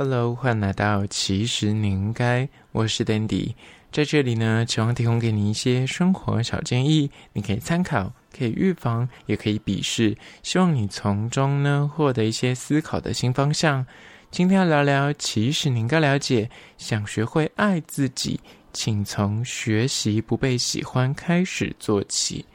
Hello，欢迎来到其实你应该，我是 Dandy，在这里呢，希望提供给你一些生活小建议，你可以参考，可以预防，也可以鄙视，希望你从中呢获得一些思考的新方向。今天要聊聊，其实你应该了解，想学会爱自己，请从学习不被喜欢开始做起。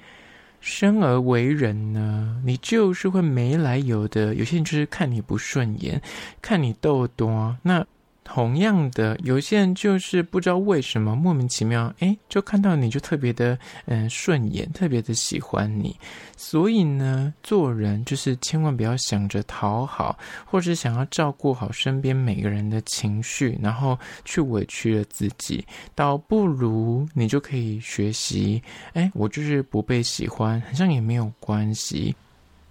生而为人呢，你就是会没来由的，有些人就是看你不顺眼，看你痘多，那。同样的，有些人就是不知道为什么莫名其妙，哎，就看到你就特别的嗯顺眼，特别的喜欢你。所以呢，做人就是千万不要想着讨好，或者想要照顾好身边每个人的情绪，然后去委屈了自己。倒不如你就可以学习，哎，我就是不被喜欢，好像也没有关系。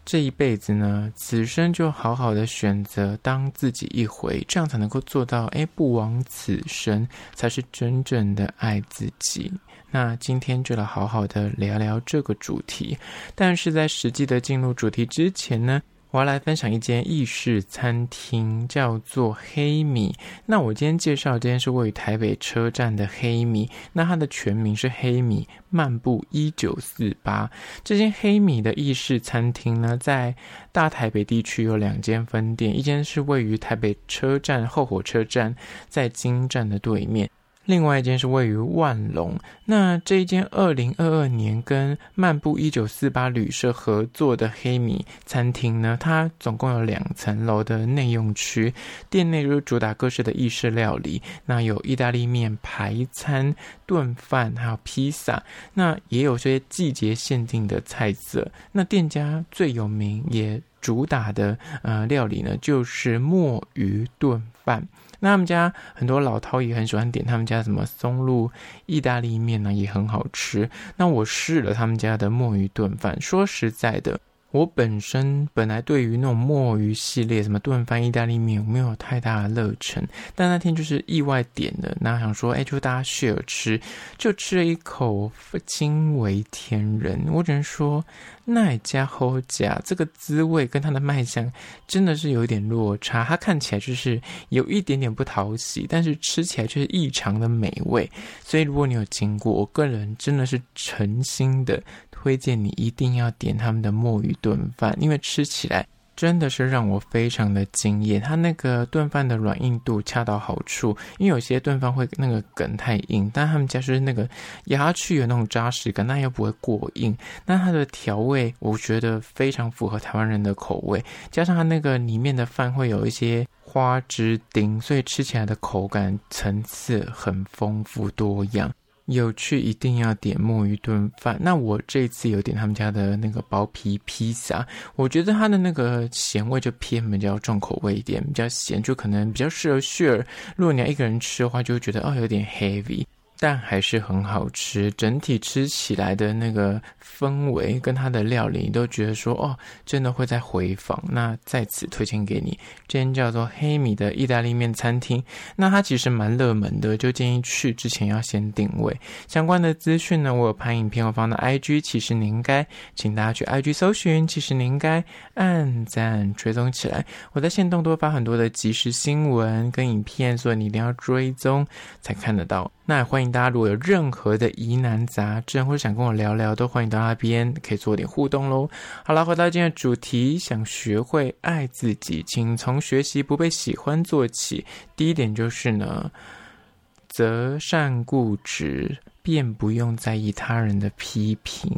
这一辈子呢，此生就好好的选择当自己一回，这样才能够做到。哎，不枉此生，才是真正的爱自己。那今天就来好好的聊聊这个主题。但是在实际的进入主题之前呢，我要来分享一间意式餐厅，叫做黑米。那我今天介绍的这间是位于台北车站的黑米。那它的全名是黑米漫步一九四八。这间黑米的意式餐厅呢，在大台北地区有两间分店，一间是位于台北车站后火车站，在金站的对面。另外一间是位于万隆，那这一间二零二二年跟漫步一九四八旅社合作的黑米餐厅呢，它总共有两层楼的内用区，店内就是主打各式的意式料理，那有意大利面、排餐、炖饭，还有披萨，那也有些季节限定的菜色。那店家最有名也主打的呃料理呢，就是墨鱼炖饭。那他们家很多老饕也很喜欢点他们家什么松露意大利面呢，也很好吃。那我试了他们家的墨鱼炖饭，说实在的。我本身本来对于那种墨鱼系列，什么炖饭、意大利面，没有太大的热忱。但那天就是意外点的，那想说，哎，就大家 share 吃，就吃了一口，惊为天人。我只能说，那家后家这个滋味跟它的卖相真的是有一点落差。它看起来就是有一点点不讨喜，但是吃起来却是异常的美味。所以如果你有经过，我个人真的是诚心的。推荐你一定要点他们的墨鱼炖饭，因为吃起来真的是让我非常的惊艳。它那个炖饭的软硬度恰到好处，因为有些炖饭会那个梗太硬，但他们家是那个咬下去有那种扎实感，但又不会过硬。那它的调味我觉得非常符合台湾人的口味，加上它那个里面的饭会有一些花枝丁，所以吃起来的口感层次很丰富多样。有趣，一定要点墨鱼炖饭。那我这次有点他们家的那个薄皮披萨，我觉得它的那个咸味就偏比较重口味一点，比较咸，就可能比较适合 share。如果你要一个人吃的话，就会觉得哦有点 heavy。但还是很好吃，整体吃起来的那个氛围跟它的料理，你都觉得说哦，真的会再回访。那在此推荐给你，这间叫做黑米的意大利面餐厅。那它其实蛮热门的，就建议去之前要先定位。相关的资讯呢，我有拍影片，我放到 IG，其实你应该，请大家去 IG 搜寻，其实你应该按赞追踪起来。我在线动多发很多的即时新闻跟影片，所以你一定要追踪才看得到。那欢迎大家，如果有任何的疑难杂症或者想跟我聊聊，都欢迎到那边可以做点互动喽。好了，回到今天的主题，想学会爱自己，请从学习不被喜欢做起。第一点就是呢，择善固执。便不用在意他人的批评。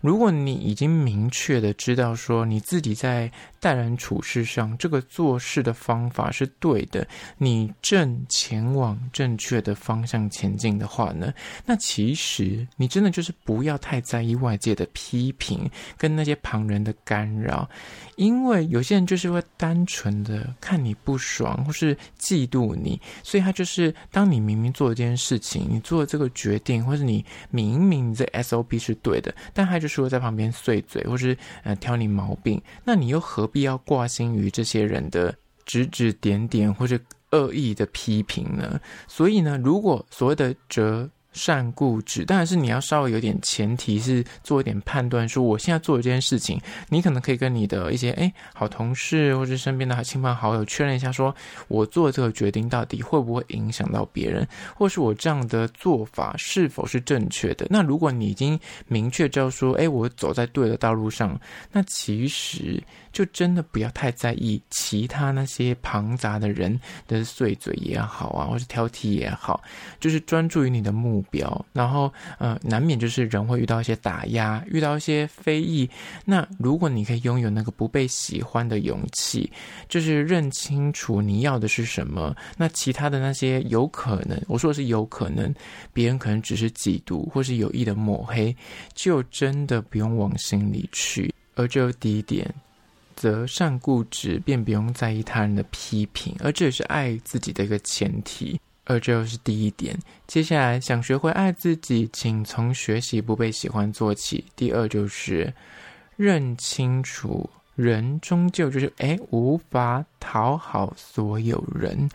如果你已经明确的知道说你自己在待人处事上这个做事的方法是对的，你正前往正确的方向前进的话呢，那其实你真的就是不要太在意外界的批评跟那些旁人的干扰，因为有些人就是会单纯的看你不爽或是嫉妒你，所以他就是当你明明做一件事情，你做了这个决定。或是你明明这 SOP 是对的，但他就说在旁边碎嘴，或是呃挑你毛病，那你又何必要挂心于这些人的指指点点或者恶意的批评呢？所以呢，如果所谓的折善固执，当然是你要稍微有点前提是做一点判断，说我现在做的这件事情，你可能可以跟你的一些哎好同事或者身边的亲朋好友确认一下，说我做这个决定到底会不会影响到别人，或是我这样的做法是否是正确的。那如果你已经明确知道说，哎，我走在对的道路上，那其实。就真的不要太在意其他那些庞杂的人的碎嘴也好啊，或是挑剔也好，就是专注于你的目标。然后，呃，难免就是人会遇到一些打压，遇到一些非议。那如果你可以拥有那个不被喜欢的勇气，就是认清楚你要的是什么，那其他的那些有可能，我说的是有可能，别人可能只是嫉妒或是有意的抹黑，就真的不用往心里去。而这第一点。则善固执，便不用在意他人的批评，而这也是爱自己的一个前提。而这又是第一点。接下来，想学会爱自己，请从学习不被喜欢做起。第二就是认清楚，人终究就是诶，无法讨好所有人。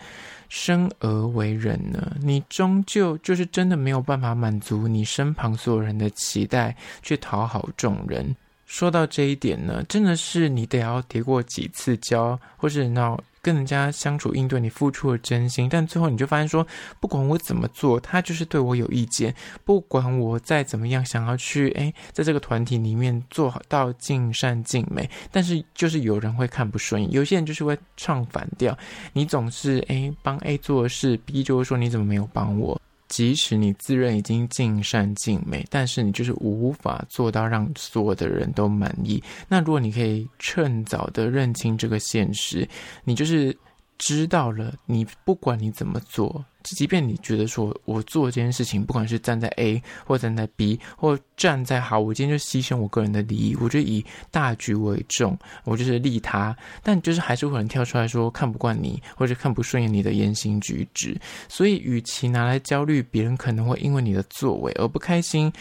生而为人呢，你终究就是真的没有办法满足你身旁所有人的期待，去讨好众人。说到这一点呢，真的是你得要跌过几次跤，或是那跟人家相处应对，你付出了真心，但最后你就发现说，不管我怎么做，他就是对我有意见；不管我再怎么样想要去，诶，在这个团体里面做到尽善尽美，但是就是有人会看不顺眼，有些人就是会唱反调。你总是诶帮 A 做事，B 就会说你怎么没有帮我。即使你自认已经尽善尽美，但是你就是无法做到让所有的人都满意。那如果你可以趁早的认清这个现实，你就是知道了，你不管你怎么做。即便你觉得说，我做这件事情，不管是站在 A 或站在 B，或站在好，我今天就牺牲我个人的利益，我就以大局为重，我就是利他。但就是还是会有人跳出来说看不惯你，或者看不顺眼你的言行举止。所以，与其拿来焦虑别人可能会因为你的作为而不开心，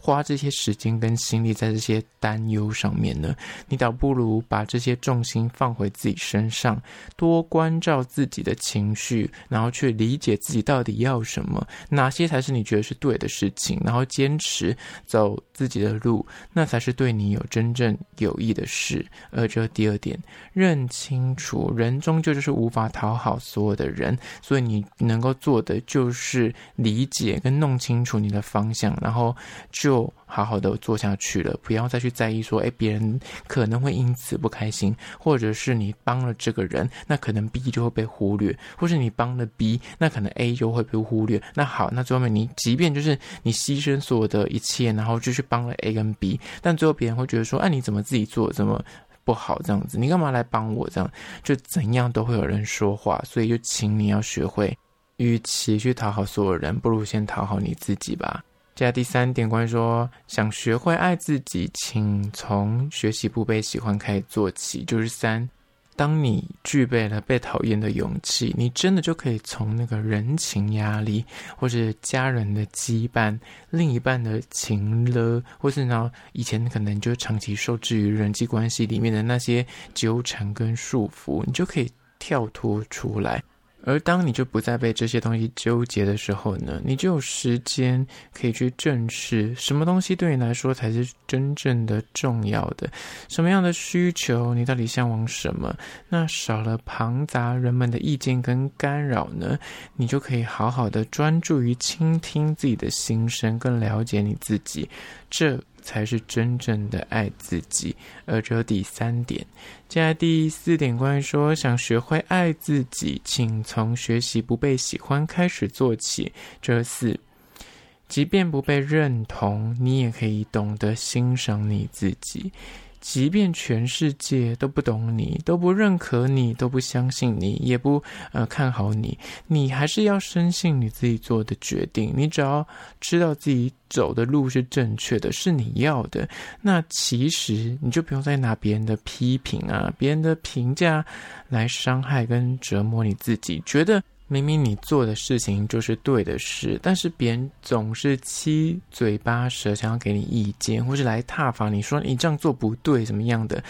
花这些时间跟心力在这些担忧上面呢，你倒不如把这些重心放回自己身上，多关照自己的情绪，然后去理解。自己到底要什么？哪些才是你觉得是对的事情？然后坚持走自己的路，那才是对你有真正有益的事。而这第二点，认清楚，人终究就是无法讨好所有的人，所以你能够做的就是理解跟弄清楚你的方向，然后就。好好的做下去了，不要再去在意说，哎，别人可能会因此不开心，或者是你帮了这个人，那可能 B 就会被忽略，或是你帮了 B，那可能 A 就会被忽略。那好，那最后面你即便就是你牺牲所有的一切，然后就去帮了 A 跟 B，但最后别人会觉得说，哎，你怎么自己做的这么不好这样子？你干嘛来帮我这样？就怎样都会有人说话，所以就请你要学会，与其去讨好所有人，不如先讨好你自己吧。接下来第三点，关于说想学会爱自己，请从学习不被喜欢开始做起。就是三，当你具备了被讨厌的勇气，你真的就可以从那个人情压力，或是家人的羁绊、另一半的情勒，或是呢以前可能就长期受制于人际关系里面的那些纠缠跟束缚，你就可以跳脱出来。而当你就不再被这些东西纠结的时候呢，你就有时间可以去正视什么东西对你来说才是真正的重要的，什么样的需求你到底向往什么？那少了庞杂人们的意见跟干扰呢，你就可以好好的专注于倾听自己的心声，更了解你自己。这。才是真正的爱自己，而这第三点。接下来第四点，关于说想学会爱自己，请从学习不被喜欢开始做起。这四，即便不被认同，你也可以懂得欣赏你自己。即便全世界都不懂你，都不认可你，都不相信你，也不呃看好你，你还是要深信你自己做的决定。你只要知道自己走的路是正确的，是你要的，那其实你就不用再拿别人的批评啊、别人的评价来伤害跟折磨你自己，觉得。明明你做的事情就是对的事，但是别人总是七嘴八舌，想要给你意见，或是来挞伐你说你这样做不对，怎么样的？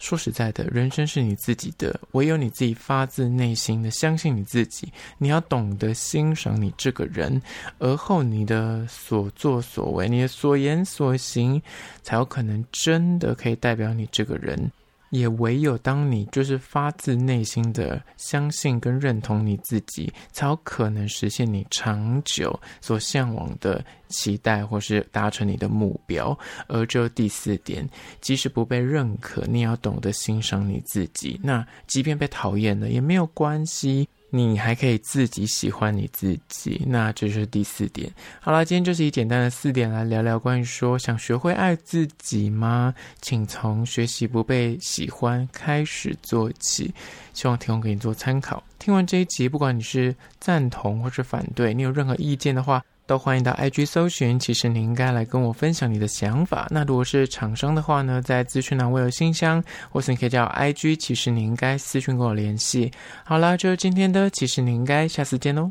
说实在的，人生是你自己的，唯有你自己发自内心的相信你自己。你要懂得欣赏你这个人，而后你的所作所为、你的所言所行，才有可能真的可以代表你这个人。也唯有当你就是发自内心的相信跟认同你自己，才有可能实现你长久所向往的期待，或是达成你的目标。而这第四点，即使不被认可，你也要懂得欣赏你自己。那即便被讨厌了，也没有关系。你还可以自己喜欢你自己，那这是第四点。好啦，今天就是以简单的四点来聊聊关于说想学会爱自己吗？请从学习不被喜欢开始做起，希望提供给你做参考。听完这一集，不管你是赞同或是反对，你有任何意见的话，都欢迎到 IG 搜寻，其实你应该来跟我分享你的想法。那如果是厂商的话呢，在资讯栏我有信箱，或是你可以叫 IG，其实你应该私讯跟我联系。好啦，就是今天的，其实你应该下次见哦。